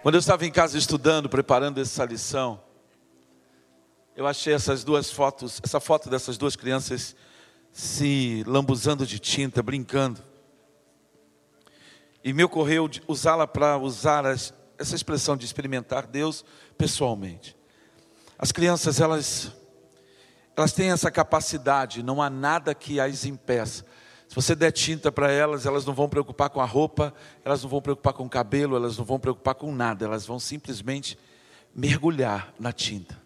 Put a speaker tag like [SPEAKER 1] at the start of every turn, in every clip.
[SPEAKER 1] Quando eu estava em casa estudando, preparando essa lição, eu achei essas duas fotos, essa foto dessas duas crianças se lambuzando de tinta, brincando. E me ocorreu usá-la para usar as, essa expressão de experimentar Deus pessoalmente. As crianças, elas, elas têm essa capacidade, não há nada que as impeça se você der tinta para elas, elas não vão preocupar com a roupa, elas não vão preocupar com o cabelo, elas não vão preocupar com nada, elas vão simplesmente mergulhar na tinta.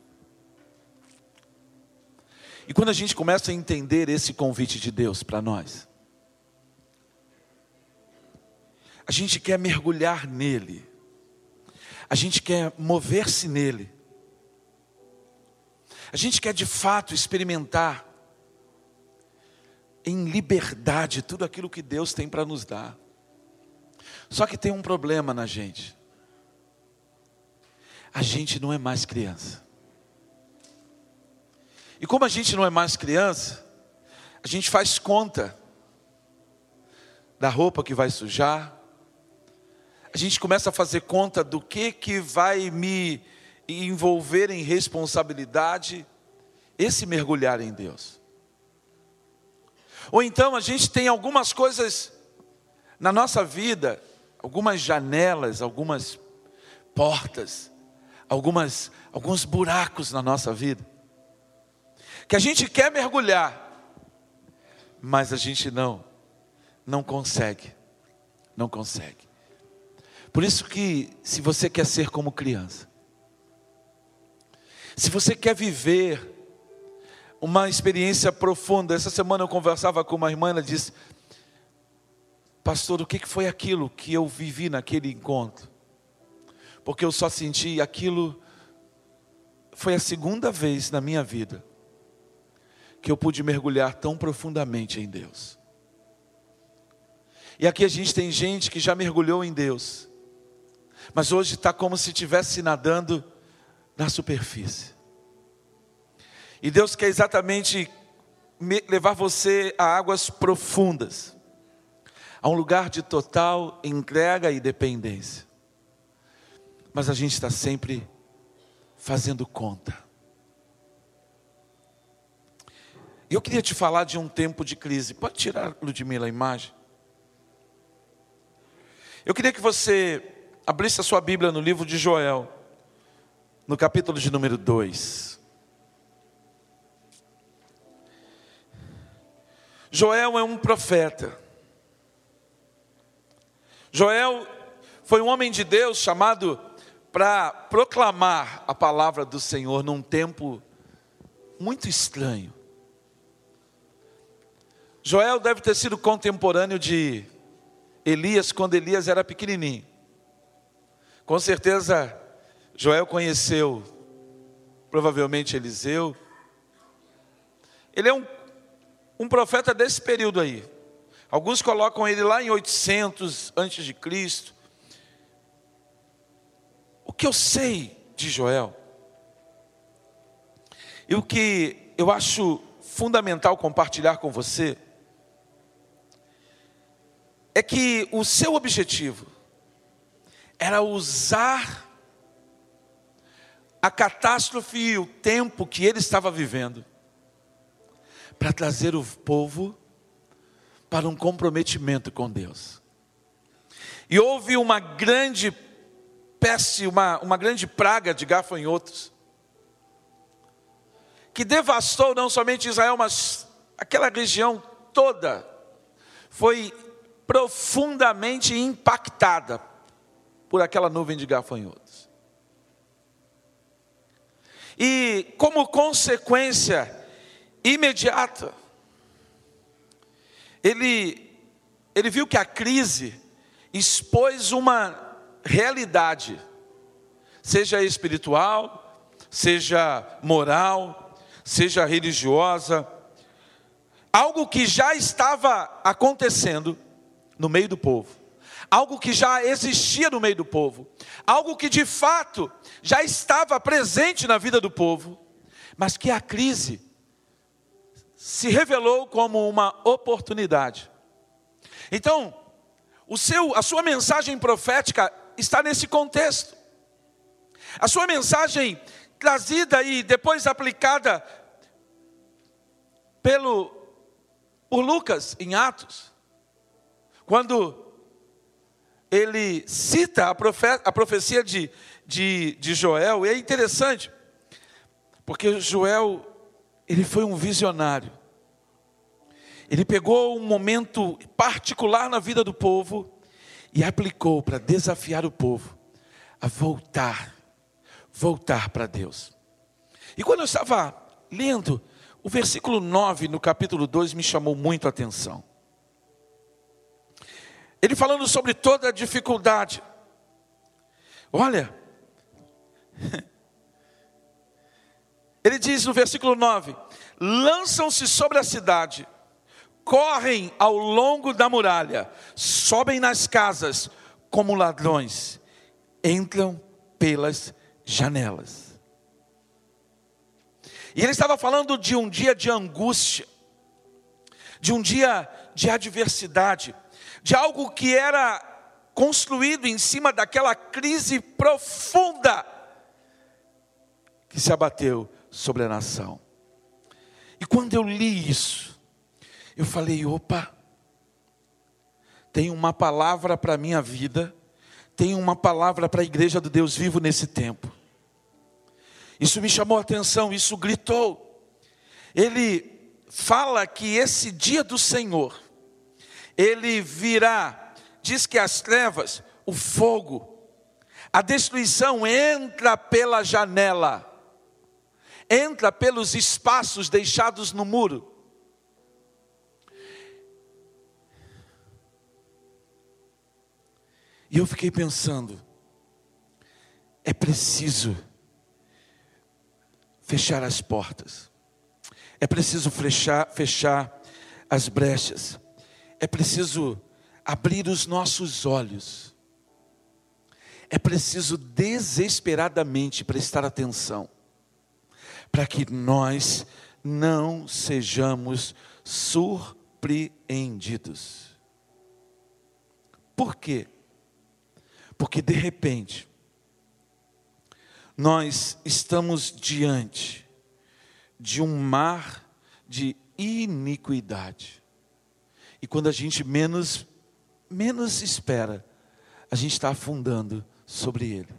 [SPEAKER 1] E quando a gente começa a entender esse convite de Deus para nós, a gente quer mergulhar nele, a gente quer mover-se nele, a gente quer de fato experimentar em liberdade tudo aquilo que Deus tem para nos dar. Só que tem um problema na gente. A gente não é mais criança. E como a gente não é mais criança, a gente faz conta da roupa que vai sujar. A gente começa a fazer conta do que que vai me envolver em responsabilidade esse mergulhar em Deus. Ou então a gente tem algumas coisas na nossa vida, algumas janelas, algumas portas, algumas alguns buracos na nossa vida, que a gente quer mergulhar, mas a gente não não consegue. Não consegue. Por isso que se você quer ser como criança, se você quer viver uma experiência profunda. Essa semana eu conversava com uma irmã, ela disse: Pastor, o que foi aquilo que eu vivi naquele encontro? Porque eu só senti aquilo. Foi a segunda vez na minha vida que eu pude mergulhar tão profundamente em Deus. E aqui a gente tem gente que já mergulhou em Deus, mas hoje está como se estivesse nadando na superfície. E Deus quer exatamente levar você a águas profundas, a um lugar de total entrega e dependência. Mas a gente está sempre fazendo conta. E eu queria te falar de um tempo de crise. Pode tirar, Ludmila, a imagem? Eu queria que você abrisse a sua Bíblia no livro de Joel, no capítulo de número 2. Joel é um profeta. Joel foi um homem de Deus chamado para proclamar a palavra do Senhor num tempo muito estranho. Joel deve ter sido contemporâneo de Elias quando Elias era pequenininho. Com certeza, Joel conheceu provavelmente Eliseu. Ele é um um profeta desse período aí. Alguns colocam ele lá em 800 antes de Cristo. O que eu sei de Joel e o que eu acho fundamental compartilhar com você é que o seu objetivo era usar a catástrofe e o tempo que ele estava vivendo para trazer o povo para um comprometimento com Deus. E houve uma grande peste, uma, uma grande praga de gafanhotos, que devastou não somente Israel, mas aquela região toda foi profundamente impactada por aquela nuvem de gafanhotos. E como consequência, imediata. Ele, ele viu que a crise expôs uma realidade, seja espiritual, seja moral, seja religiosa, algo que já estava acontecendo no meio do povo, algo que já existia no meio do povo, algo que de fato já estava presente na vida do povo, mas que a crise se revelou como uma oportunidade. Então, o seu, a sua mensagem profética está nesse contexto. A sua mensagem trazida e depois aplicada pelo por Lucas em Atos, quando ele cita a, profe, a profecia de, de, de Joel, e é interessante, porque Joel, ele foi um visionário. Ele pegou um momento particular na vida do povo e aplicou para desafiar o povo a voltar, voltar para Deus. E quando eu estava lendo, o versículo 9 no capítulo 2 me chamou muito a atenção. Ele falando sobre toda a dificuldade. Olha, ele diz no versículo 9: lançam-se sobre a cidade, correm ao longo da muralha, sobem nas casas como ladrões, entram pelas janelas. E ele estava falando de um dia de angústia, de um dia de adversidade, de algo que era construído em cima daquela crise profunda que se abateu sobre a nação. E quando eu li isso, eu falei: opa, tem uma palavra para a minha vida, tem uma palavra para a igreja do Deus vivo nesse tempo. Isso me chamou a atenção, isso gritou. Ele fala que esse dia do Senhor, ele virá, diz que as trevas, o fogo, a destruição entra pela janela, entra pelos espaços deixados no muro. E eu fiquei pensando, é preciso fechar as portas, é preciso fechar, fechar as brechas, é preciso abrir os nossos olhos, é preciso desesperadamente prestar atenção, para que nós não sejamos surpreendidos. Por quê? Porque de repente, nós estamos diante de um mar de iniquidade. E quando a gente menos, menos espera, a gente está afundando sobre ele.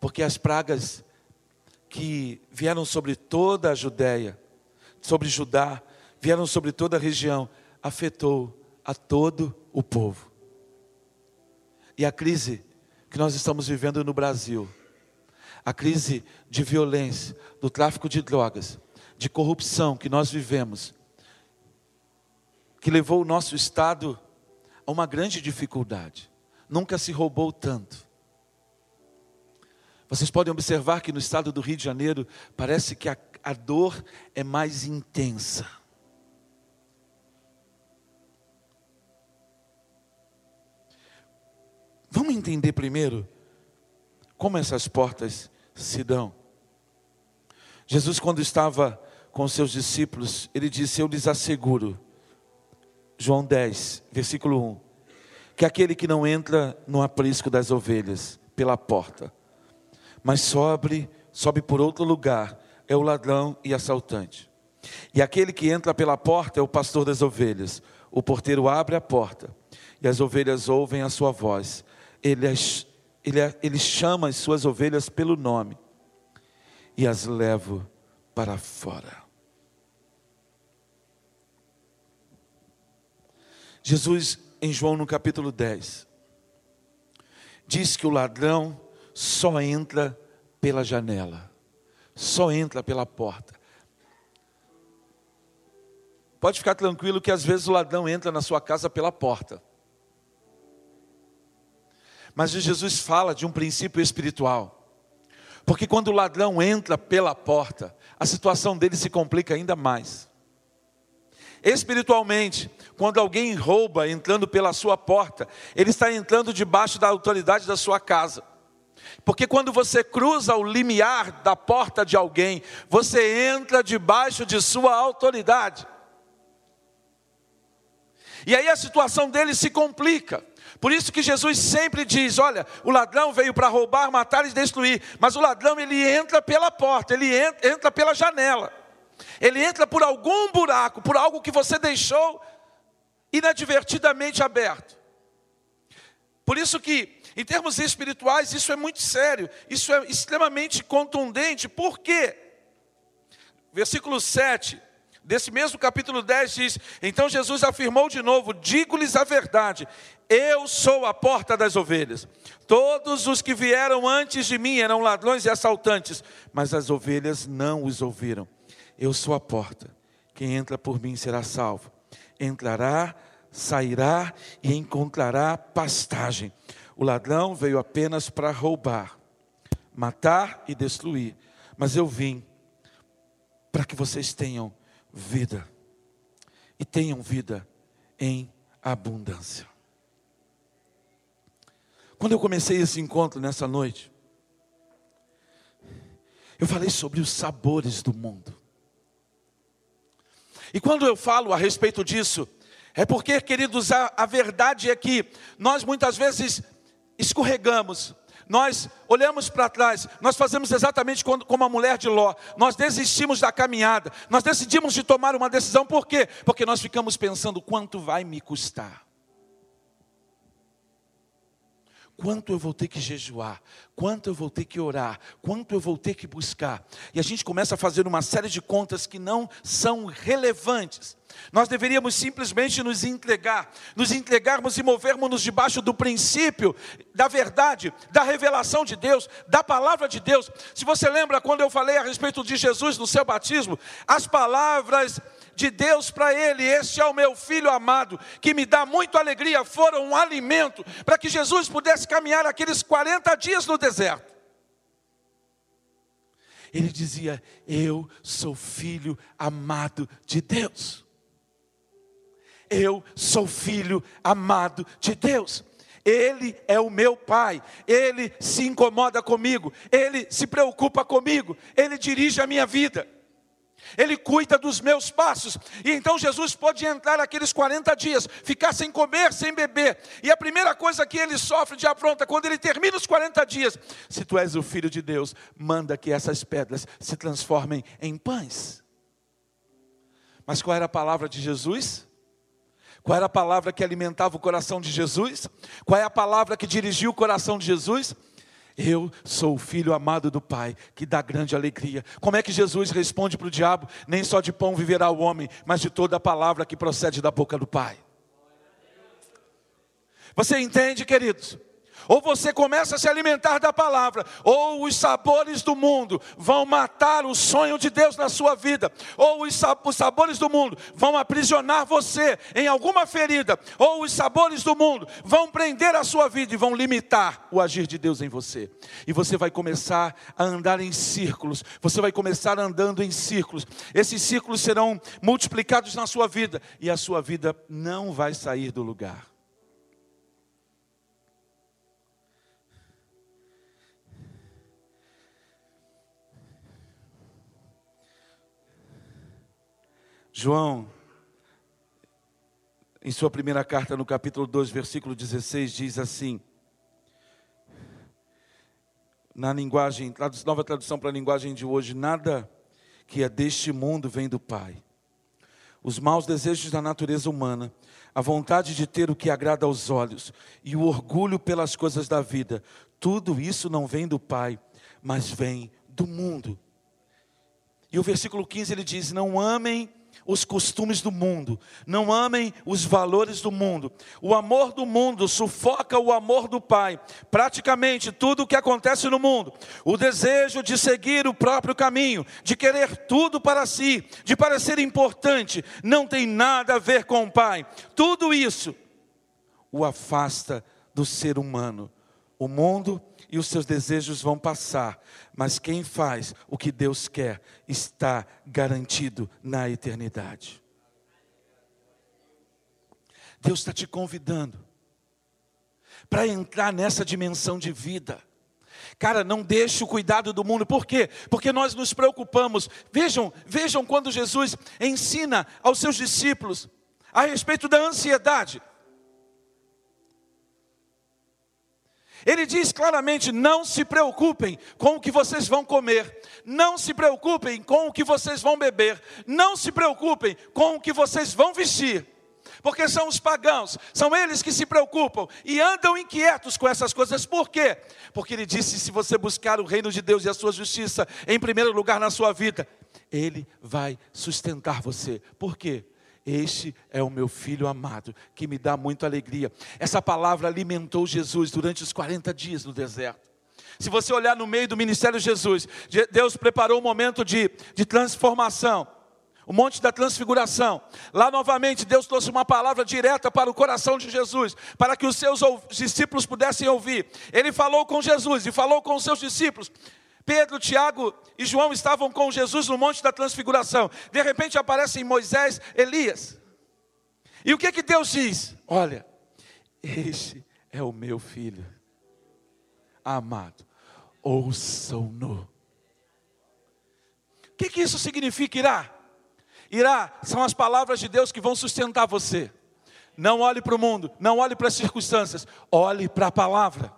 [SPEAKER 1] Porque as pragas que vieram sobre toda a Judéia, sobre Judá, vieram sobre toda a região, afetou a todo o povo. E a crise que nós estamos vivendo no Brasil, a crise de violência, do tráfico de drogas, de corrupção que nós vivemos, que levou o nosso Estado a uma grande dificuldade. Nunca se roubou tanto. Vocês podem observar que no estado do Rio de Janeiro parece que a, a dor é mais intensa. Vamos entender primeiro como essas portas se dão. Jesus, quando estava com seus discípulos, ele disse: Eu lhes asseguro João 10, versículo 1. Que aquele que não entra no aprisco das ovelhas pela porta, mas sobe, sobe por outro lugar, é o ladrão e assaltante. E aquele que entra pela porta é o pastor das ovelhas. O porteiro abre a porta e as ovelhas ouvem a sua voz. Ele, ele, ele chama as suas ovelhas pelo nome e as leva para fora. Jesus, em João no capítulo 10, diz que o ladrão só entra pela janela, só entra pela porta. Pode ficar tranquilo que às vezes o ladrão entra na sua casa pela porta. Mas Jesus fala de um princípio espiritual. Porque quando o ladrão entra pela porta, a situação dele se complica ainda mais. Espiritualmente, quando alguém rouba entrando pela sua porta, ele está entrando debaixo da autoridade da sua casa. Porque quando você cruza o limiar da porta de alguém, você entra debaixo de sua autoridade. E aí a situação dele se complica. Por isso que Jesus sempre diz: olha, o ladrão veio para roubar, matar e destruir, mas o ladrão ele entra pela porta, ele entra, entra pela janela, ele entra por algum buraco, por algo que você deixou inadvertidamente aberto. Por isso que, em termos espirituais, isso é muito sério, isso é extremamente contundente, por quê? Versículo 7 desse mesmo capítulo 10 diz: Então Jesus afirmou de novo: Digo-lhes a verdade, eu sou a porta das ovelhas. Todos os que vieram antes de mim eram ladrões e assaltantes, mas as ovelhas não os ouviram. Eu sou a porta. Quem entra por mim será salvo. Entrará, sairá e encontrará pastagem. O ladrão veio apenas para roubar, matar e destruir. Mas eu vim para que vocês tenham vida. E tenham vida em abundância. Quando eu comecei esse encontro nessa noite, eu falei sobre os sabores do mundo. E quando eu falo a respeito disso, é porque, queridos, a, a verdade é que nós muitas vezes escorregamos, nós olhamos para trás, nós fazemos exatamente como a mulher de Ló, nós desistimos da caminhada, nós decidimos de tomar uma decisão, por quê? Porque nós ficamos pensando quanto vai me custar. Quanto eu vou ter que jejuar, quanto eu vou ter que orar, quanto eu vou ter que buscar. E a gente começa a fazer uma série de contas que não são relevantes. Nós deveríamos simplesmente nos entregar, nos entregarmos e movermos-nos debaixo do princípio da verdade, da revelação de Deus, da palavra de Deus. Se você lembra quando eu falei a respeito de Jesus no seu batismo, as palavras de Deus para ele: Este é o meu filho amado, que me dá muito alegria, foram um alimento para que Jesus pudesse caminhar aqueles 40 dias no deserto. Ele dizia: Eu sou filho amado de Deus. Eu sou filho amado de Deus. Ele é o meu pai, ele se incomoda comigo, ele se preocupa comigo, ele dirige a minha vida. Ele cuida dos meus passos. E então Jesus pode entrar aqueles 40 dias, ficar sem comer, sem beber. E a primeira coisa que ele sofre de afronta, quando ele termina os 40 dias, se tu és o filho de Deus, manda que essas pedras se transformem em pães. Mas qual era a palavra de Jesus? Qual era a palavra que alimentava o coração de Jesus? Qual é a palavra que dirigiu o coração de Jesus? Eu sou o filho amado do Pai, que dá grande alegria. Como é que Jesus responde para o diabo? Nem só de pão viverá o homem, mas de toda a palavra que procede da boca do Pai. Você entende, queridos? Ou você começa a se alimentar da palavra, ou os sabores do mundo vão matar o sonho de Deus na sua vida, ou os sabores do mundo vão aprisionar você em alguma ferida, ou os sabores do mundo vão prender a sua vida e vão limitar o agir de Deus em você. E você vai começar a andar em círculos, você vai começar andando em círculos. Esses círculos serão multiplicados na sua vida e a sua vida não vai sair do lugar. João, em sua primeira carta, no capítulo 2, versículo 16, diz assim: na linguagem, nova tradução para a linguagem de hoje, nada que é deste mundo vem do Pai. Os maus desejos da natureza humana, a vontade de ter o que agrada aos olhos e o orgulho pelas coisas da vida, tudo isso não vem do Pai, mas vem do mundo. E o versículo 15 ele diz: Não amem os costumes do mundo, não amem os valores do mundo. O amor do mundo sufoca o amor do Pai. Praticamente tudo o que acontece no mundo, o desejo de seguir o próprio caminho, de querer tudo para si, de parecer importante, não tem nada a ver com o Pai. Tudo isso o afasta do ser humano. O mundo e os seus desejos vão passar, mas quem faz o que Deus quer está garantido na eternidade. Deus está te convidando para entrar nessa dimensão de vida. Cara, não deixe o cuidado do mundo. Por quê? Porque nós nos preocupamos. Vejam, vejam quando Jesus ensina aos seus discípulos a respeito da ansiedade. Ele diz claramente: não se preocupem com o que vocês vão comer, não se preocupem com o que vocês vão beber, não se preocupem com o que vocês vão vestir, porque são os pagãos, são eles que se preocupam e andam inquietos com essas coisas. Por quê? Porque ele disse: se você buscar o reino de Deus e a sua justiça em primeiro lugar na sua vida, ele vai sustentar você. Por quê? Este é o meu filho amado, que me dá muita alegria. Essa palavra alimentou Jesus durante os 40 dias no deserto. Se você olhar no meio do ministério de Jesus, Deus preparou um momento de, de transformação, o monte da transfiguração. Lá novamente, Deus trouxe uma palavra direta para o coração de Jesus, para que os seus discípulos pudessem ouvir. Ele falou com Jesus e falou com os seus discípulos. Pedro, Tiago e João estavam com Jesus no Monte da Transfiguração. De repente aparecem Moisés, Elias. E o que que Deus diz? Olha, este é o meu filho amado. Ouçam-no. O que que isso significa, Irá? Irá são as palavras de Deus que vão sustentar você. Não olhe para o mundo, não olhe para as circunstâncias, olhe para a palavra.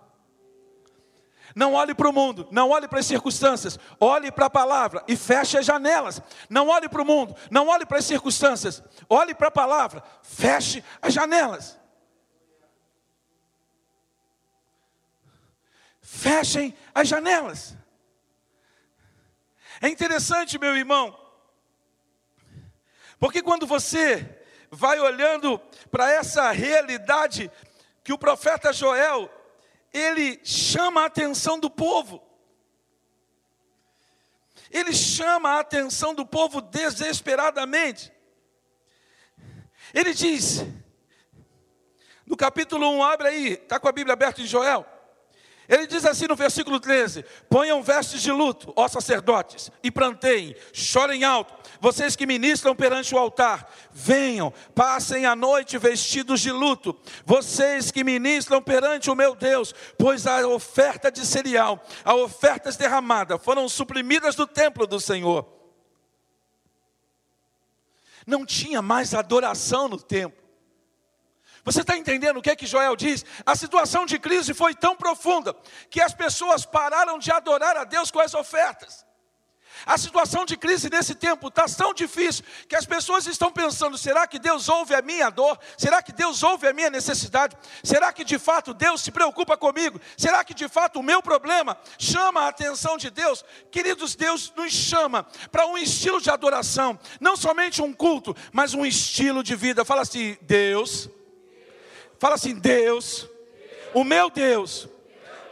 [SPEAKER 1] Não olhe para o mundo, não olhe para as circunstâncias, olhe para a palavra e feche as janelas. Não olhe para o mundo, não olhe para as circunstâncias, olhe para a palavra, feche as janelas. Fechem as janelas. É interessante, meu irmão, porque quando você vai olhando para essa realidade que o profeta Joel ele chama a atenção do povo. Ele chama a atenção do povo desesperadamente. Ele diz, no capítulo 1, abre aí, está com a Bíblia aberta em Joel. Ele diz assim no versículo 13: Ponham vestes de luto, ó sacerdotes, e planteiem, chorem alto, vocês que ministram perante o altar, venham, passem a noite vestidos de luto, vocês que ministram perante o meu Deus, pois a oferta de cereal, a ofertas derramadas foram suprimidas do templo do Senhor. Não tinha mais adoração no templo. Você está entendendo o que é que Joel diz? A situação de crise foi tão profunda que as pessoas pararam de adorar a Deus com as ofertas. A situação de crise nesse tempo está tão difícil que as pessoas estão pensando: será que Deus ouve a minha dor? Será que Deus ouve a minha necessidade? Será que de fato Deus se preocupa comigo? Será que de fato o meu problema chama a atenção de Deus? Queridos, Deus nos chama para um estilo de adoração, não somente um culto, mas um estilo de vida. Fala assim: Deus Fala assim: Deus, o meu Deus,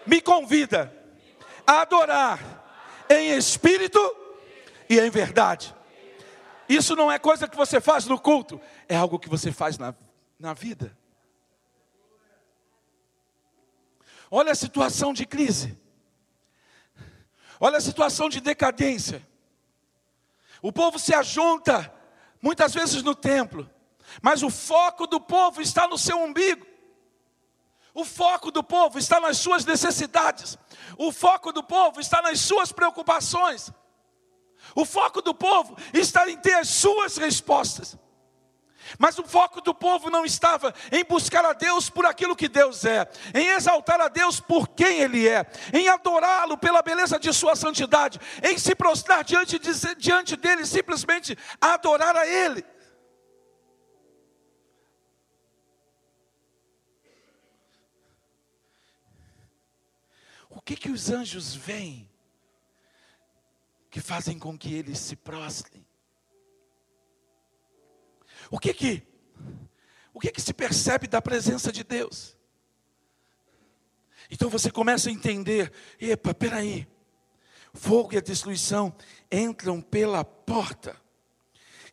[SPEAKER 1] me convida a adorar em espírito e em verdade. Isso não é coisa que você faz no culto, é algo que você faz na, na vida. Olha a situação de crise, olha a situação de decadência. O povo se ajunta, muitas vezes no templo, mas o foco do povo está no seu umbigo. O foco do povo está nas suas necessidades. O foco do povo está nas suas preocupações. O foco do povo está em ter as suas respostas. Mas o foco do povo não estava em buscar a Deus por aquilo que Deus é, em exaltar a Deus por quem Ele é, em adorá-lo pela beleza de Sua santidade, em se prostrar diante, de, diante dele, simplesmente adorar a Ele. Que que os anjos veem que fazem com que eles se prostrem? O que que o que que se percebe da presença de Deus? Então você começa a entender, epa, peraí, fogo e a destruição entram pela porta.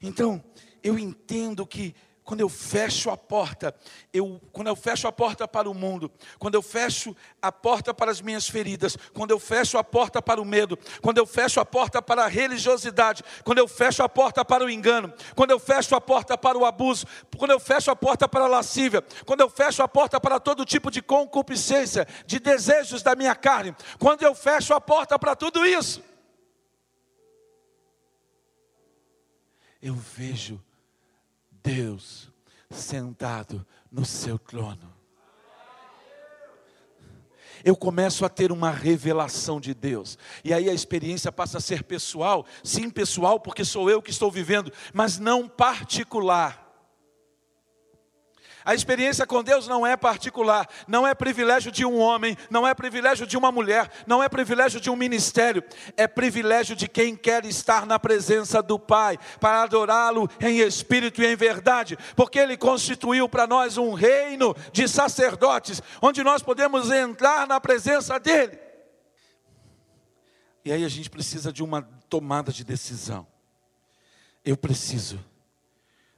[SPEAKER 1] Então, eu entendo que quando eu fecho a porta, eu, quando eu fecho a porta para o mundo, quando eu fecho a porta para as minhas feridas, quando eu fecho a porta para o medo, quando eu fecho a porta para a religiosidade, quando eu fecho a porta para o engano, quando eu fecho a porta para o abuso, quando eu fecho a porta para a lascívia, quando eu fecho a porta para todo tipo de concupiscência, de desejos da minha carne, quando eu fecho a porta para tudo isso, eu vejo Deus sentado no seu trono. Eu começo a ter uma revelação de Deus, e aí a experiência passa a ser pessoal, sim, pessoal, porque sou eu que estou vivendo, mas não particular. A experiência com Deus não é particular, não é privilégio de um homem, não é privilégio de uma mulher, não é privilégio de um ministério, é privilégio de quem quer estar na presença do Pai, para adorá-lo em espírito e em verdade, porque Ele constituiu para nós um reino de sacerdotes, onde nós podemos entrar na presença dEle. E aí a gente precisa de uma tomada de decisão. Eu preciso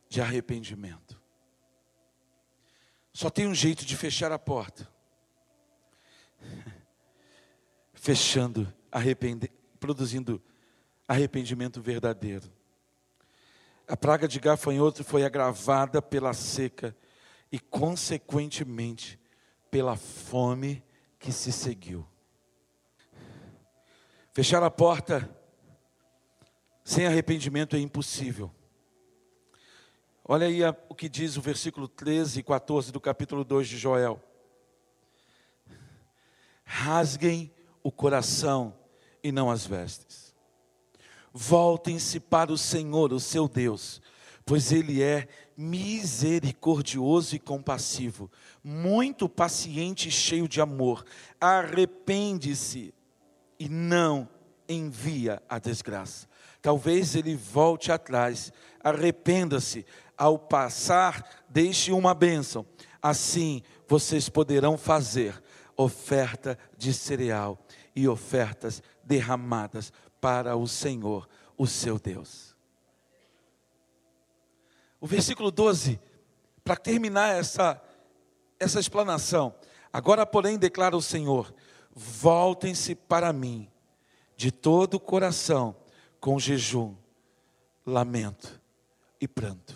[SPEAKER 1] de arrependimento. Só tem um jeito de fechar a porta. Fechando, arrepende, produzindo arrependimento verdadeiro. A praga de gafanhoto foi agravada pela seca e, consequentemente, pela fome que se seguiu. Fechar a porta sem arrependimento é impossível. Olha aí o que diz o versículo 13 e 14 do capítulo 2 de Joel. Rasguem o coração e não as vestes. Voltem-se para o Senhor, o seu Deus, pois Ele é misericordioso e compassivo, muito paciente e cheio de amor. Arrepende-se e não envia a desgraça. Talvez ele volte atrás, arrependa-se, ao passar, deixe uma bênção. Assim vocês poderão fazer oferta de cereal e ofertas derramadas para o Senhor, o seu Deus. O versículo 12, para terminar essa, essa explanação. Agora, porém, declara o Senhor: voltem-se para mim de todo o coração, com jejum, lamento e pranto.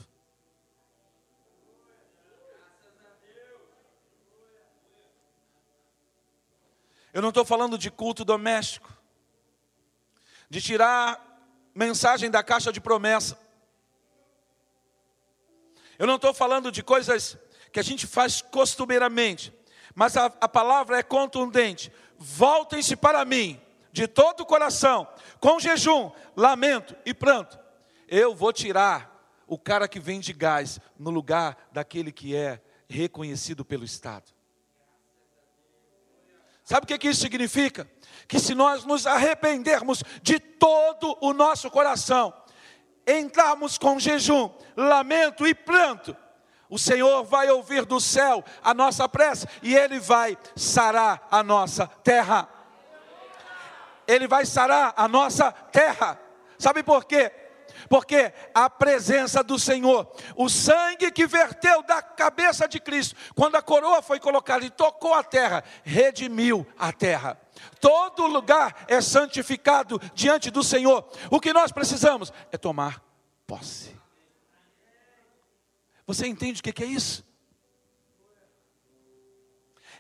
[SPEAKER 1] Eu não estou falando de culto doméstico, de tirar mensagem da caixa de promessa. Eu não estou falando de coisas que a gente faz costumeiramente, mas a, a palavra é contundente. Voltem-se para mim, de todo o coração, com jejum, lamento e pranto. Eu vou tirar o cara que vende gás no lugar daquele que é reconhecido pelo Estado. Sabe o que, isso significa? Que se nós nos arrependermos de todo o nosso coração, entrarmos com jejum, lamento e pranto, o Senhor vai ouvir do céu a nossa prece e Ele vai sarar a nossa terra. Ele vai sarar a nossa terra. Sabe por quê? porque a presença do Senhor, o sangue que verteu da cabeça de Cristo, quando a coroa foi colocada e tocou a terra, redimiu a terra. Todo lugar é santificado diante do Senhor. O que nós precisamos é tomar posse. Você entende o que é isso?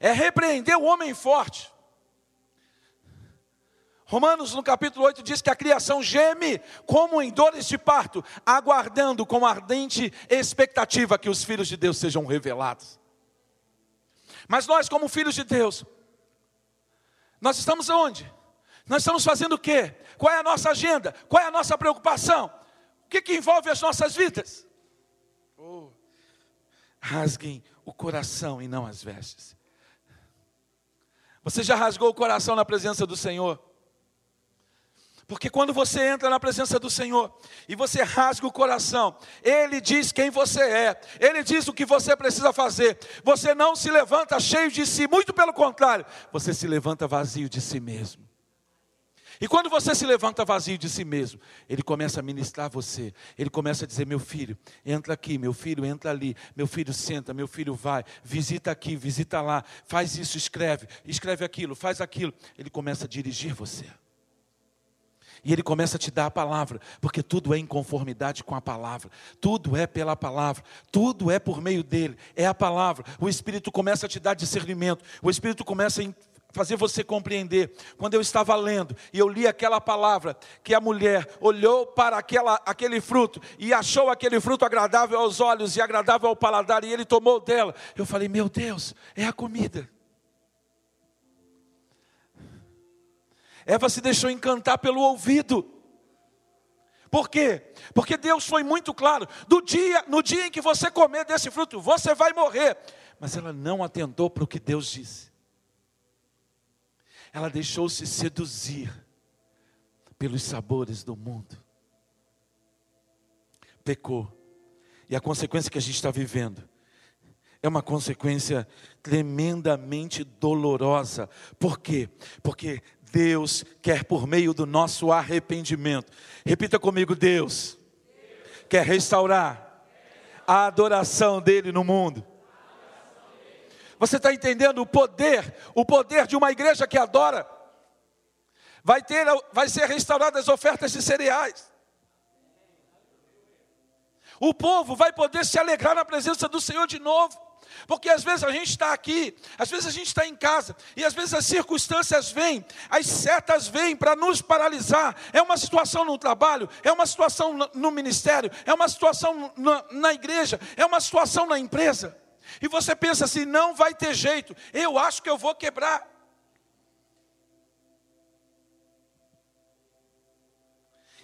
[SPEAKER 1] É repreender o homem forte. Romanos no capítulo 8 diz que a criação geme como em dores de parto, aguardando com ardente expectativa que os filhos de Deus sejam revelados. Mas nós, como filhos de Deus, nós estamos onde? Nós estamos fazendo o quê? Qual é a nossa agenda? Qual é a nossa preocupação? O que, que envolve as nossas vidas? Oh. Rasguem o coração e não as vestes. Você já rasgou o coração na presença do Senhor? Porque quando você entra na presença do Senhor e você rasga o coração, Ele diz quem você é, Ele diz o que você precisa fazer. Você não se levanta cheio de si, muito pelo contrário, você se levanta vazio de si mesmo. E quando você se levanta vazio de si mesmo, ele começa a ministrar você. Ele começa a dizer: Meu filho, entra aqui, meu filho, entra ali, meu filho, senta, meu filho, vai, visita aqui, visita lá, faz isso, escreve, escreve aquilo, faz aquilo. Ele começa a dirigir você. E ele começa a te dar a palavra, porque tudo é em conformidade com a palavra, tudo é pela palavra, tudo é por meio dele, é a palavra. O Espírito começa a te dar discernimento, o Espírito começa a fazer você compreender. Quando eu estava lendo e eu li aquela palavra, que a mulher olhou para aquela, aquele fruto e achou aquele fruto agradável aos olhos e agradável ao paladar, e ele tomou dela. Eu falei: Meu Deus, é a comida. Eva se deixou encantar pelo ouvido. Por quê? Porque Deus foi muito claro: do dia, no dia em que você comer desse fruto, você vai morrer. Mas ela não atentou para o que Deus disse. Ela deixou-se seduzir pelos sabores do mundo. Pecou. E a consequência que a gente está vivendo é uma consequência tremendamente dolorosa. Por quê? Porque Deus quer, por meio do nosso arrependimento, repita comigo: Deus quer restaurar a adoração dEle no mundo. Você está entendendo o poder, o poder de uma igreja que adora? Vai ter, vai ser restauradas as ofertas de cereais. O povo vai poder se alegrar na presença do Senhor de novo. Porque às vezes a gente está aqui, às vezes a gente está em casa, e às vezes as circunstâncias vêm, as setas vêm para nos paralisar. É uma situação no trabalho, é uma situação no ministério, é uma situação na, na igreja, é uma situação na empresa. E você pensa assim: não vai ter jeito, eu acho que eu vou quebrar.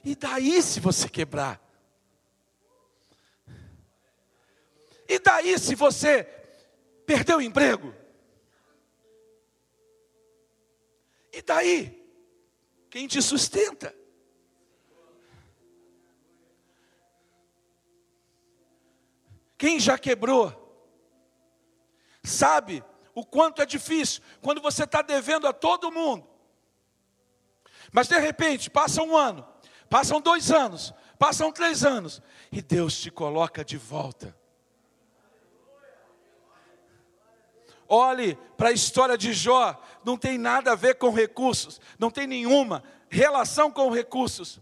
[SPEAKER 1] E daí se você quebrar? E daí se você Perdeu o emprego? E daí? Quem te sustenta? Quem já quebrou? Sabe o quanto é difícil quando você está devendo a todo mundo. Mas de repente, passa um ano, passam dois anos, passam três anos, e Deus te coloca de volta. Olhe para a história de Jó, não tem nada a ver com recursos, não tem nenhuma relação com recursos.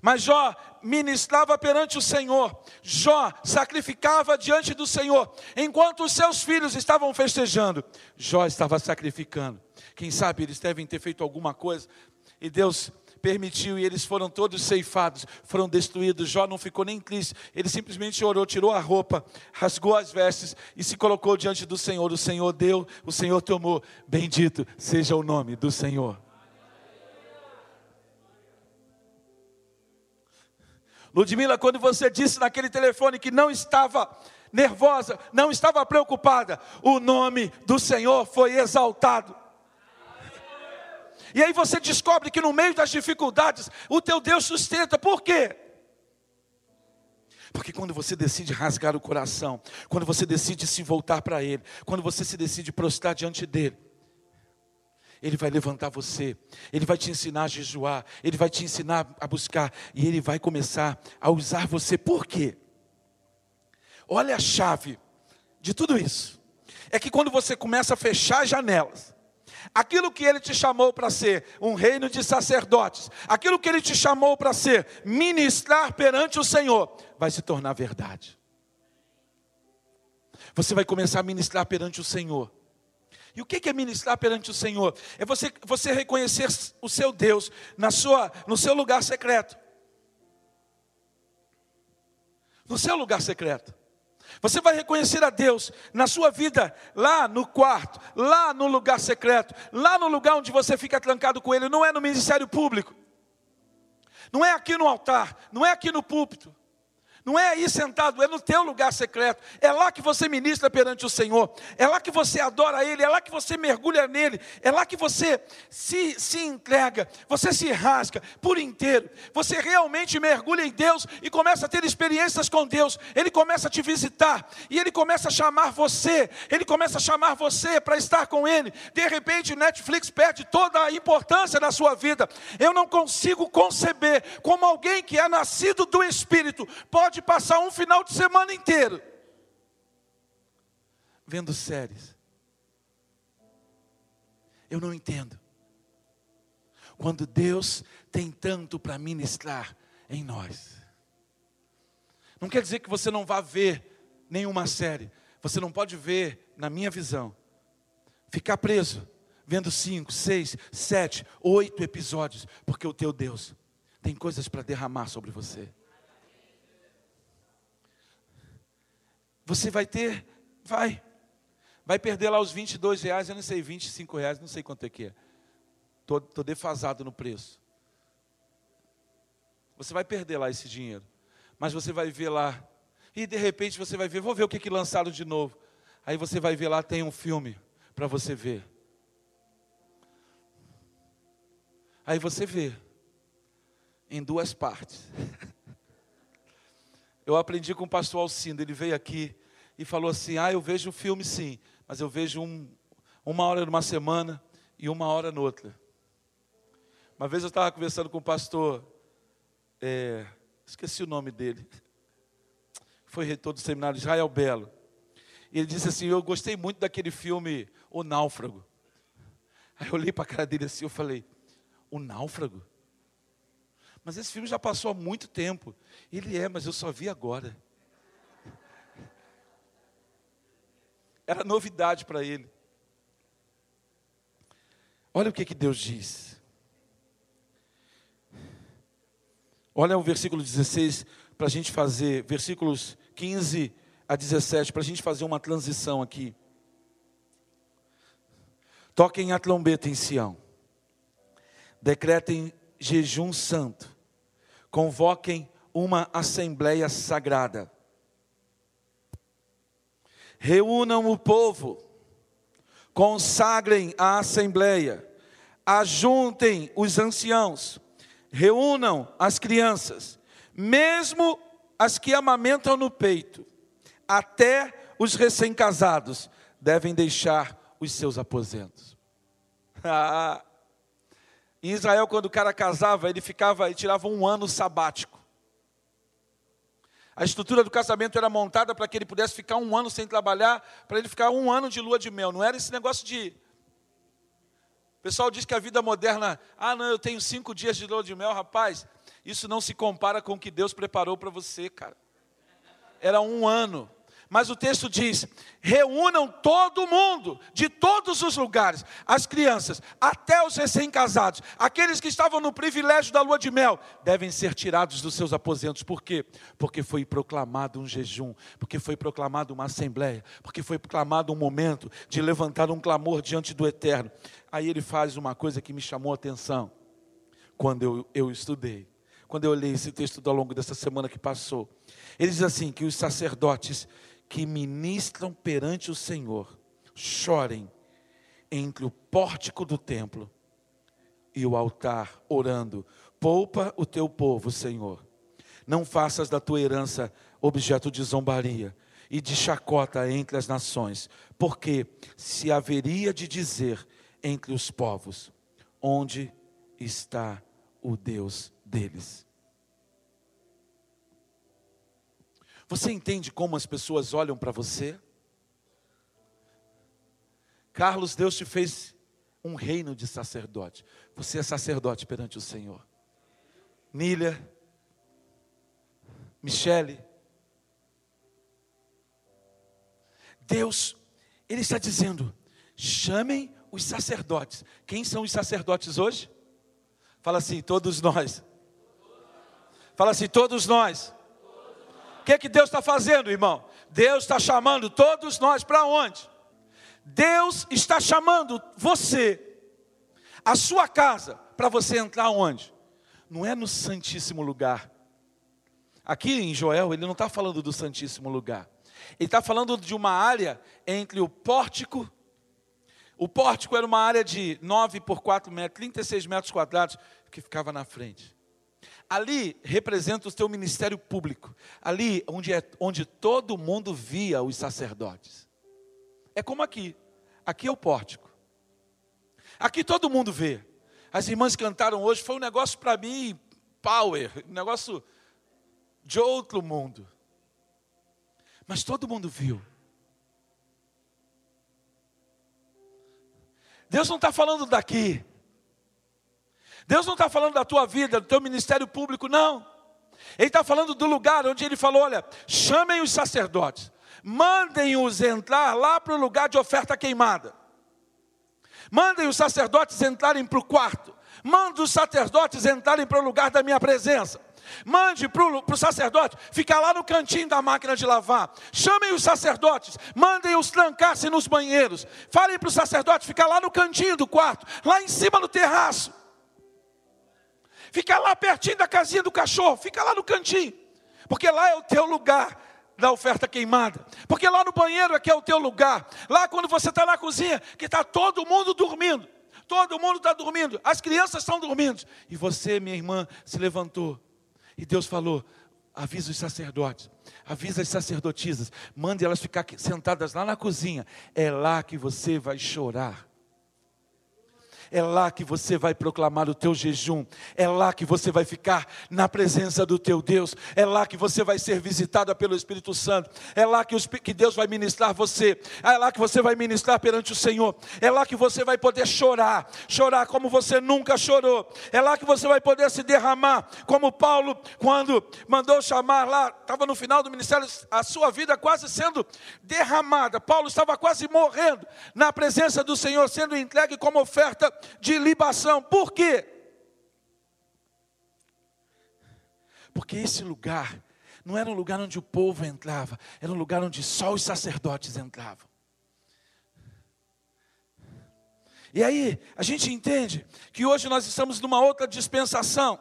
[SPEAKER 1] Mas Jó ministrava perante o Senhor, Jó sacrificava diante do Senhor, enquanto os seus filhos estavam festejando, Jó estava sacrificando. Quem sabe eles devem ter feito alguma coisa, e Deus permitiu e eles foram todos ceifados, foram destruídos. Jó não ficou nem triste, ele simplesmente orou, tirou a roupa, rasgou as vestes e se colocou diante do Senhor. O Senhor deu, o Senhor tomou. Bendito seja o nome do Senhor. Ludmila, quando você disse naquele telefone que não estava nervosa, não estava preocupada, o nome do Senhor foi exaltado. E aí você descobre que no meio das dificuldades, o teu Deus sustenta. Por quê? Porque quando você decide rasgar o coração, quando você decide se voltar para Ele, quando você se decide prostrar diante dEle, Ele vai levantar você, Ele vai te ensinar a jejuar, Ele vai te ensinar a buscar, e Ele vai começar a usar você. Por quê? Olha a chave de tudo isso. É que quando você começa a fechar as janelas, aquilo que ele te chamou para ser, um reino de sacerdotes, aquilo que ele te chamou para ser, ministrar perante o Senhor, vai se tornar verdade. Você vai começar a ministrar perante o Senhor. E o que é ministrar perante o Senhor? É você, você reconhecer o seu Deus na sua, no seu lugar secreto. No seu lugar secreto. Você vai reconhecer a Deus na sua vida, lá no quarto, lá no lugar secreto, lá no lugar onde você fica trancado com Ele, não é no ministério público, não é aqui no altar, não é aqui no púlpito, não é aí sentado, é no teu lugar secreto. É lá que você ministra perante o Senhor. É lá que você adora Ele. É lá que você mergulha nele. É lá que você se, se entrega. Você se rasga por inteiro. Você realmente mergulha em Deus e começa a ter experiências com Deus. Ele começa a te visitar. E Ele começa a chamar você. Ele começa a chamar você para estar com Ele. De repente, Netflix perde toda a importância na sua vida. Eu não consigo conceber como alguém que é nascido do Espírito pode pode passar um final de semana inteiro vendo séries. Eu não entendo. Quando Deus tem tanto para ministrar em nós. Não quer dizer que você não vá ver nenhuma série. Você não pode ver, na minha visão, ficar preso, vendo cinco, seis, sete, oito episódios, porque o teu Deus tem coisas para derramar sobre você. Você vai ter, vai, vai perder lá os 22 reais, eu não sei, 25 reais, não sei quanto é que é. Estou defasado no preço. Você vai perder lá esse dinheiro. Mas você vai ver lá. E de repente você vai ver, vou ver o que, que lançaram de novo. Aí você vai ver lá, tem um filme para você ver. Aí você vê em duas partes. Eu aprendi com o pastor Alcindo, ele veio aqui e falou assim: Ah, eu vejo o filme sim, mas eu vejo um, uma hora numa semana e uma hora noutra. Uma vez eu estava conversando com o pastor, é, esqueci o nome dele, foi reitor do seminário Israel Belo. E ele disse assim: Eu gostei muito daquele filme O Náufrago. Aí eu olhei para a cara dele assim, eu falei: O Náufrago? Mas esse filme já passou há muito tempo. Ele é, mas eu só vi agora. Era novidade para ele. Olha o que, que Deus diz. Olha o versículo 16, para a gente fazer, versículos 15 a 17, para a gente fazer uma transição aqui. Toquem a trombeta em Sião, decretem jejum santo, convoquem uma assembleia sagrada. Reúnam o povo, consagrem a assembleia, ajuntem os anciãos, reúnam as crianças, mesmo as que amamentam no peito, até os recém-casados devem deixar os seus aposentos. Ah, em Israel, quando o cara casava, ele ficava, ele tirava um ano sabático. A estrutura do casamento era montada para que ele pudesse ficar um ano sem trabalhar, para ele ficar um ano de lua de mel. Não era esse negócio de. O pessoal diz que a vida moderna, ah, não, eu tenho cinco dias de lua de mel, rapaz. Isso não se compara com o que Deus preparou para você, cara. Era um ano. Mas o texto diz: reúnam todo mundo, de todos os lugares, as crianças, até os recém-casados, aqueles que estavam no privilégio da lua de mel, devem ser tirados dos seus aposentos. Por quê? Porque foi proclamado um jejum, porque foi proclamado uma assembleia, porque foi proclamado um momento de levantar um clamor diante do eterno. Aí ele faz uma coisa que me chamou a atenção quando eu, eu estudei, quando eu olhei esse texto ao longo dessa semana que passou. Ele diz assim: que os sacerdotes que ministram perante o Senhor chorem entre o pórtico do templo e o altar, orando: Poupa o teu povo, Senhor. Não faças da tua herança objeto de zombaria e de chacota entre as nações, porque se haveria de dizer entre os povos: Onde está o Deus deles? Você entende como as pessoas olham para você? Carlos, Deus te fez um reino de sacerdote. Você é sacerdote perante o Senhor. Nília, Michele. Deus, Ele está dizendo: chamem os sacerdotes. Quem são os sacerdotes hoje? Fala assim, todos nós. Fala assim, todos nós que, é que Deus está fazendo, irmão? Deus está chamando todos nós para onde? Deus está chamando você, a sua casa, para você entrar onde? Não é no Santíssimo Lugar. Aqui em Joel, ele não está falando do Santíssimo Lugar. Ele está falando de uma área entre o pórtico. O pórtico era uma área de 9 por 4 metros, 36 metros quadrados, que ficava na frente. Ali representa o teu ministério público. Ali onde, é, onde todo mundo via os sacerdotes. É como aqui. Aqui é o pórtico. Aqui todo mundo vê. As irmãs cantaram hoje, foi um negócio para mim, power, um negócio de outro mundo. Mas todo mundo viu. Deus não está falando daqui. Deus não está falando da tua vida, do teu ministério público, não. Ele está falando do lugar onde ele falou: olha, chamem os sacerdotes, mandem-os entrar lá para o lugar de oferta queimada. Mandem os sacerdotes entrarem para o quarto. Mande os sacerdotes entrarem para o lugar da minha presença. Mande para o sacerdote ficar lá no cantinho da máquina de lavar. Chamem os sacerdotes, mandem-os trancar-se nos banheiros. Falem para o sacerdote ficar lá no cantinho do quarto, lá em cima do terraço. Fica lá pertinho da casinha do cachorro, fica lá no cantinho, porque lá é o teu lugar da oferta queimada, porque lá no banheiro é que é o teu lugar. Lá quando você está na cozinha, que está todo mundo dormindo, todo mundo está dormindo, as crianças estão dormindo, e você, minha irmã, se levantou. E Deus falou: avisa os sacerdotes, avisa as sacerdotisas, mande elas ficar sentadas lá na cozinha. É lá que você vai chorar. É lá que você vai proclamar o teu jejum. É lá que você vai ficar na presença do teu Deus. É lá que você vai ser visitada pelo Espírito Santo. É lá que, que Deus vai ministrar você. É lá que você vai ministrar perante o Senhor. É lá que você vai poder chorar. Chorar como você nunca chorou. É lá que você vai poder se derramar. Como Paulo, quando mandou chamar lá, estava no final do ministério, a sua vida quase sendo derramada. Paulo estava quase morrendo na presença do Senhor, sendo entregue como oferta de libação. Por quê? Porque esse lugar não era um lugar onde o povo entrava, era um lugar onde só os sacerdotes entravam. E aí, a gente entende que hoje nós estamos numa outra dispensação.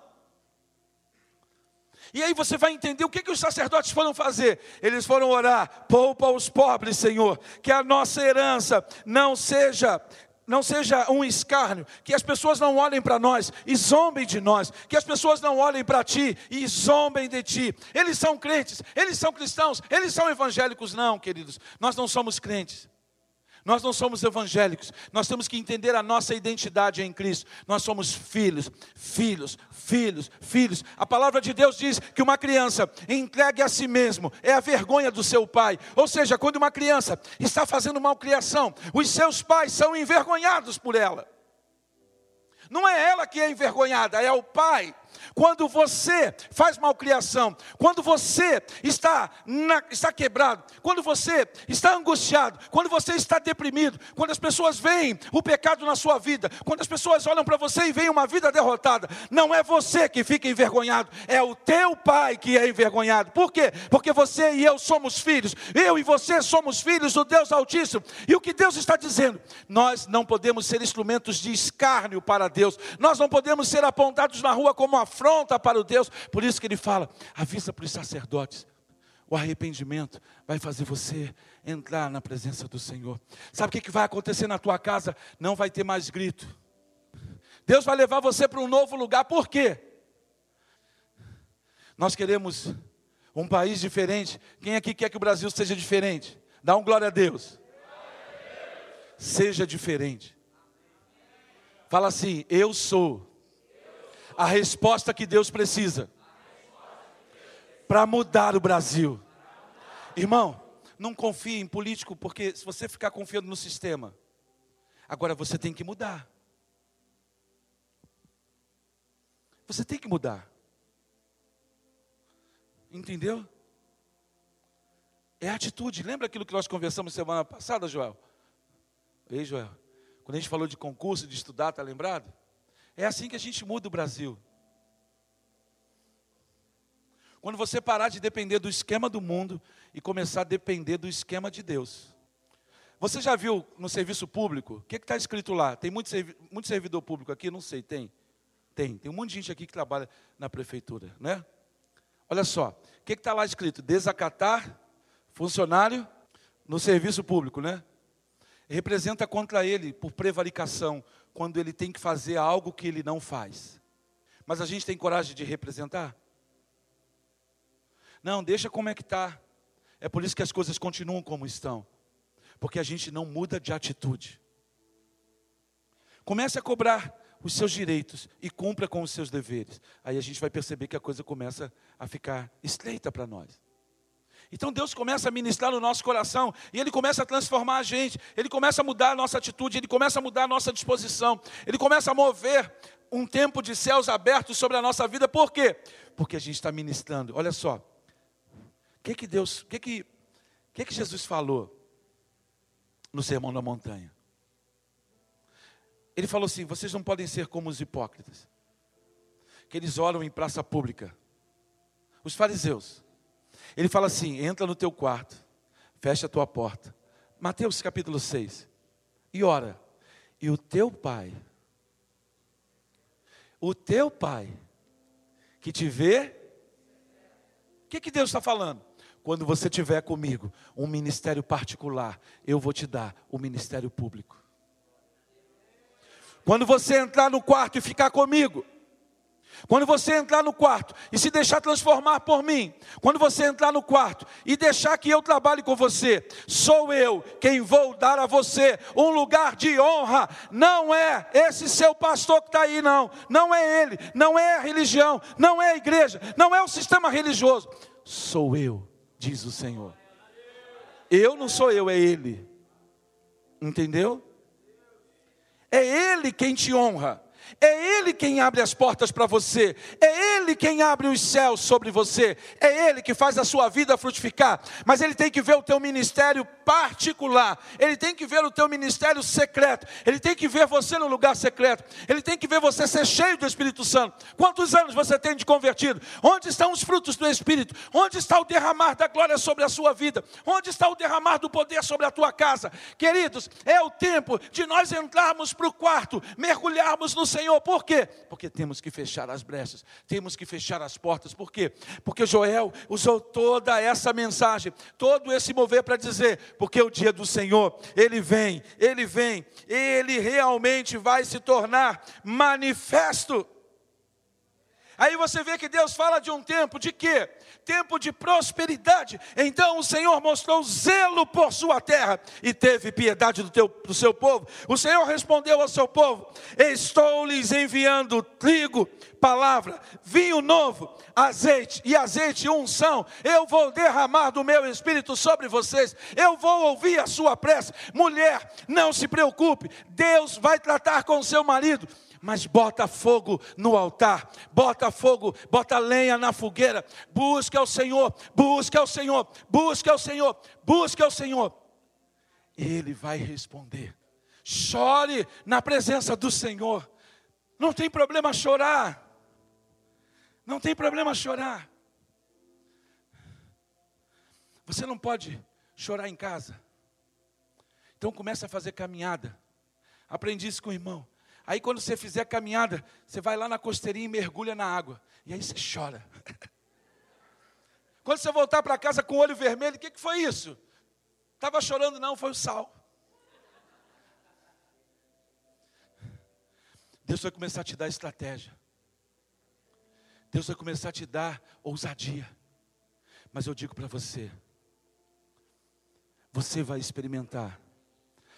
[SPEAKER 1] E aí você vai entender o que, que os sacerdotes foram fazer. Eles foram orar, poupa os pobres, Senhor, que a nossa herança não seja não seja um escárnio, que as pessoas não olhem para nós e zombem de nós, que as pessoas não olhem para ti e zombem de ti. Eles são crentes, eles são cristãos, eles são evangélicos, não, queridos. Nós não somos crentes. Nós não somos evangélicos, nós temos que entender a nossa identidade em Cristo. Nós somos filhos, filhos, filhos, filhos. A palavra de Deus diz que uma criança entregue a si mesmo é a vergonha do seu pai. Ou seja, quando uma criança está fazendo malcriação, os seus pais são envergonhados por ela. Não é ela que é envergonhada, é o pai quando você faz malcriação, quando você está, na, está quebrado, quando você está angustiado, quando você está deprimido, quando as pessoas veem o pecado na sua vida, quando as pessoas olham para você e veem uma vida derrotada, não é você que fica envergonhado, é o teu pai que é envergonhado. Por quê? Porque você e eu somos filhos, eu e você somos filhos do Deus Altíssimo. E o que Deus está dizendo? Nós não podemos ser instrumentos de escárnio para Deus, nós não podemos ser apontados na rua como a afronta para o Deus. Por isso que ele fala: avisa para os sacerdotes. O arrependimento vai fazer você entrar na presença do Senhor. Sabe o que vai acontecer na tua casa? Não vai ter mais grito. Deus vai levar você para um novo lugar. Por quê? Nós queremos um país diferente. Quem aqui quer que o Brasil seja diferente? Dá um glória a Deus. Seja diferente. Fala assim: Eu sou a resposta que Deus precisa para mudar o Brasil. Irmão, não confie em político, porque se você ficar confiando no sistema, agora você tem que mudar. Você tem que mudar. Entendeu? É atitude. Lembra aquilo que nós conversamos semana passada, Joel? Ei, Joel. Quando a gente falou de concurso, de estudar, tá lembrado? É assim que a gente muda o Brasil. Quando você parar de depender do esquema do mundo e começar a depender do esquema de Deus. Você já viu no serviço público? O que está escrito lá? Tem muito, servi muito servidor público aqui? Não sei, tem? Tem. Tem um monte de gente aqui que trabalha na prefeitura, né? Olha só, o que está lá escrito? Desacatar funcionário no serviço público, né? Representa contra ele por prevaricação, quando ele tem que fazer algo que ele não faz. Mas a gente tem coragem de representar? Não, deixa como é que está. É por isso que as coisas continuam como estão. Porque a gente não muda de atitude. Comece a cobrar os seus direitos e cumpra com os seus deveres. Aí a gente vai perceber que a coisa começa a ficar estreita para nós. Então Deus começa a ministrar no nosso coração e Ele começa a transformar a gente, Ele começa a mudar a nossa atitude, Ele começa a mudar a nossa disposição, Ele começa a mover um tempo de céus abertos sobre a nossa vida, por quê? Porque a gente está ministrando. Olha só, o que que Deus, o que que, que que Jesus falou no Sermão da Montanha? Ele falou assim: vocês não podem ser como os hipócritas, que eles oram em praça pública. Os fariseus. Ele fala assim: entra no teu quarto, fecha a tua porta. Mateus capítulo 6. E ora, e o teu pai, o teu pai, que te vê, o que, que Deus está falando? Quando você tiver comigo um ministério particular, eu vou te dar o ministério público. Quando você entrar no quarto e ficar comigo, quando você entrar no quarto e se deixar transformar por mim, quando você entrar no quarto e deixar que eu trabalhe com você, sou eu quem vou dar a você um lugar de honra. Não é esse seu pastor que está aí, não. Não é ele, não é a religião, não é a igreja, não é o sistema religioso. Sou eu, diz o Senhor. Eu não sou eu, é ele. Entendeu? É ele quem te honra. É Ele quem abre as portas para você, é Ele quem abre os céus sobre você, é Ele que faz a sua vida frutificar. Mas Ele tem que ver o teu ministério particular, Ele tem que ver o teu ministério secreto, Ele tem que ver você no lugar secreto, Ele tem que ver você ser cheio do Espírito Santo. Quantos anos você tem de convertido? Onde estão os frutos do Espírito? Onde está o derramar da glória sobre a sua vida? Onde está o derramar do poder sobre a tua casa? Queridos, é o tempo de nós entrarmos para o quarto, mergulharmos no Senhor. Por quê? Porque temos que fechar as brechas, temos que fechar as portas. Por quê? Porque Joel usou toda essa mensagem, todo esse mover para dizer: porque o dia do Senhor, ele vem, ele vem, ele realmente vai se tornar manifesto. Aí você vê que Deus fala de um tempo de quê? Tempo de prosperidade. Então o Senhor mostrou zelo por sua terra e teve piedade do, teu, do seu povo. O Senhor respondeu ao seu povo: Estou lhes enviando trigo, palavra, vinho novo, azeite e azeite unção. Eu vou derramar do meu espírito sobre vocês. Eu vou ouvir a sua prece. Mulher, não se preocupe. Deus vai tratar com seu marido mas bota fogo no altar, bota fogo, bota lenha na fogueira, busca o Senhor, busca o Senhor, busca o Senhor, busca o Senhor. Ele vai responder. Chore na presença do Senhor. Não tem problema chorar. Não tem problema chorar. Você não pode chorar em casa. Então comece a fazer caminhada. Aprendi isso com o irmão. Aí quando você fizer a caminhada, você vai lá na costeirinha e mergulha na água. E aí você chora. Quando você voltar para casa com o olho vermelho, o que, que foi isso? Estava chorando, não, foi o sal. Deus vai começar a te dar estratégia. Deus vai começar a te dar ousadia. Mas eu digo para você: você vai experimentar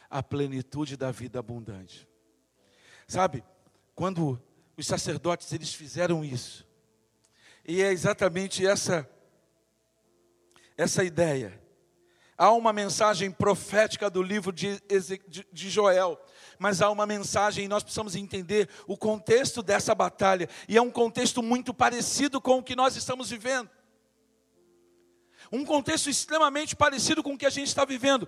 [SPEAKER 1] a plenitude da vida abundante. Sabe, quando os sacerdotes eles fizeram isso, e é exatamente essa essa ideia. Há uma mensagem profética do livro de, de Joel, mas há uma mensagem e nós precisamos entender o contexto dessa batalha, e é um contexto muito parecido com o que nós estamos vivendo. Um contexto extremamente parecido com o que a gente está vivendo.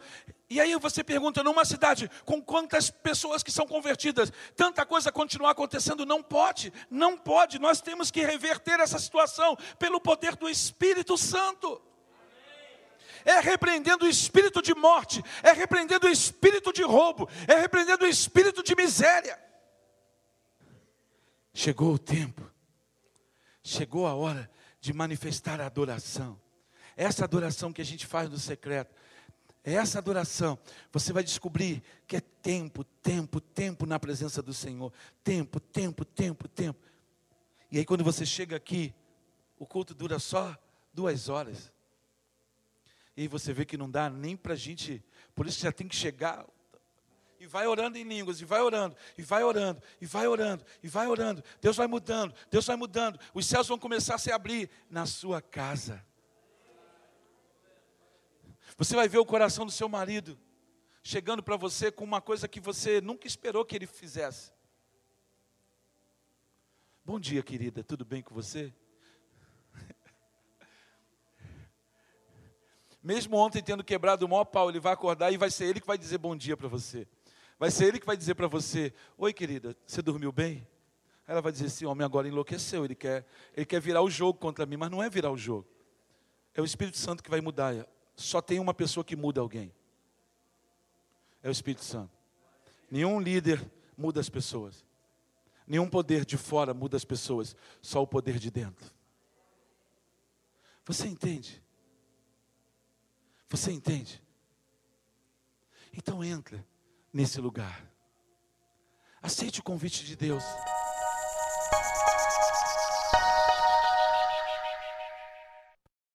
[SPEAKER 1] E aí você pergunta, numa cidade com quantas pessoas que são convertidas, tanta coisa continuar acontecendo? Não pode, não pode. Nós temos que reverter essa situação pelo poder do Espírito Santo. É repreendendo o espírito de morte, é repreendendo o espírito de roubo, é repreendendo o espírito de miséria. Chegou o tempo, chegou a hora de manifestar a adoração. Essa adoração que a gente faz no secreto, essa adoração, você vai descobrir que é tempo, tempo, tempo na presença do Senhor. Tempo, tempo, tempo, tempo. E aí quando você chega aqui, o culto dura só duas horas. E aí você vê que não dá nem para a gente, por isso já tem que chegar. E vai orando em línguas, e vai orando, e vai orando, e vai orando, e vai orando. Deus vai mudando, Deus vai mudando. Os céus vão começar a se abrir na sua casa. Você vai ver o coração do seu marido chegando para você com uma coisa que você nunca esperou que ele fizesse. Bom dia, querida, tudo bem com você? Mesmo ontem tendo quebrado o maior pau, ele vai acordar e vai ser ele que vai dizer bom dia para você. Vai ser ele que vai dizer para você: Oi, querida, você dormiu bem? Ela vai dizer: Esse homem agora enlouqueceu, ele quer, ele quer virar o jogo contra mim, mas não é virar o jogo. É o Espírito Santo que vai mudar. Só tem uma pessoa que muda alguém. É o Espírito Santo. Nenhum líder muda as pessoas. Nenhum poder de fora muda as pessoas. Só o poder de dentro. Você entende? Você entende? Então entra nesse lugar. Aceite o convite de Deus.